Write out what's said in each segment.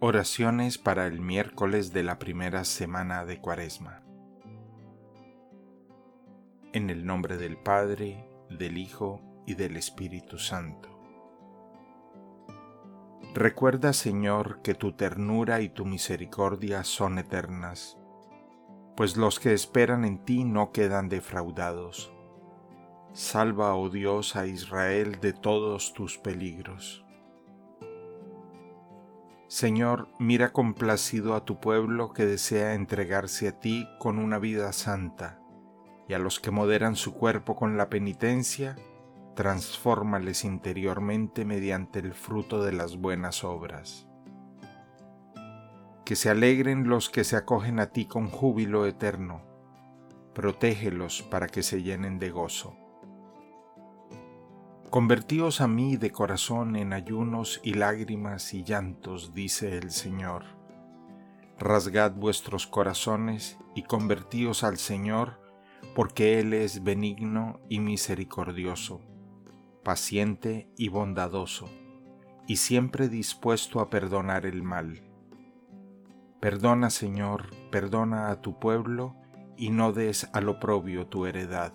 Oraciones para el miércoles de la primera semana de Cuaresma. En el nombre del Padre, del Hijo y del Espíritu Santo. Recuerda, Señor, que tu ternura y tu misericordia son eternas, pues los que esperan en ti no quedan defraudados. Salva, oh Dios, a Israel de todos tus peligros. Señor, mira complacido a tu pueblo que desea entregarse a ti con una vida santa, y a los que moderan su cuerpo con la penitencia, transfórmales interiormente mediante el fruto de las buenas obras. Que se alegren los que se acogen a ti con júbilo eterno, protégelos para que se llenen de gozo. Convertíos a mí de corazón en ayunos y lágrimas y llantos, dice el Señor. Rasgad vuestros corazones y convertíos al Señor, porque Él es benigno y misericordioso, paciente y bondadoso, y siempre dispuesto a perdonar el mal. Perdona, Señor, perdona a tu pueblo, y no des al oprobio tu heredad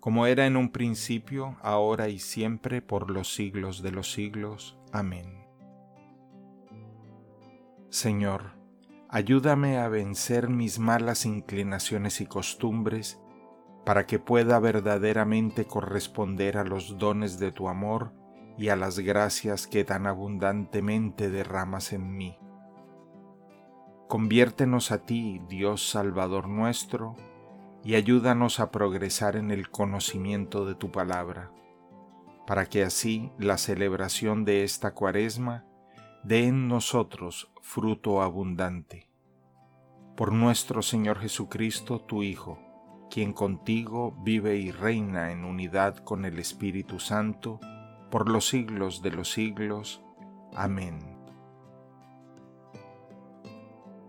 como era en un principio, ahora y siempre, por los siglos de los siglos. Amén. Señor, ayúdame a vencer mis malas inclinaciones y costumbres, para que pueda verdaderamente corresponder a los dones de tu amor y a las gracias que tan abundantemente derramas en mí. Conviértenos a ti, Dios Salvador nuestro, y ayúdanos a progresar en el conocimiento de tu palabra, para que así la celebración de esta cuaresma dé en nosotros fruto abundante. Por nuestro Señor Jesucristo, tu Hijo, quien contigo vive y reina en unidad con el Espíritu Santo, por los siglos de los siglos. Amén.